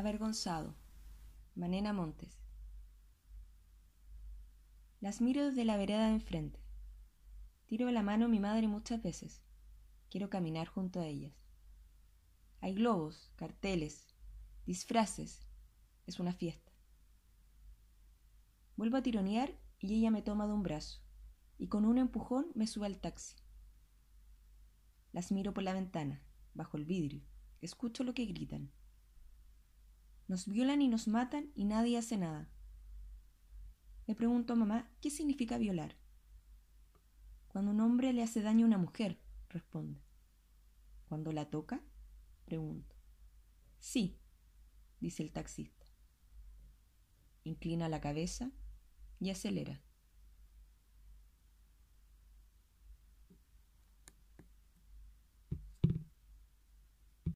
Avergonzado. Manena Montes. Las miro desde la vereda de enfrente. Tiro la mano a mi madre muchas veces. Quiero caminar junto a ellas. Hay globos, carteles, disfraces. Es una fiesta. Vuelvo a tironear y ella me toma de un brazo y con un empujón me sube al taxi. Las miro por la ventana, bajo el vidrio. Escucho lo que gritan. Nos violan y nos matan y nadie hace nada. Le pregunto a mamá, ¿qué significa violar? Cuando un hombre le hace daño a una mujer, responde. ¿Cuando la toca? Pregunto. Sí, dice el taxista. Inclina la cabeza y acelera.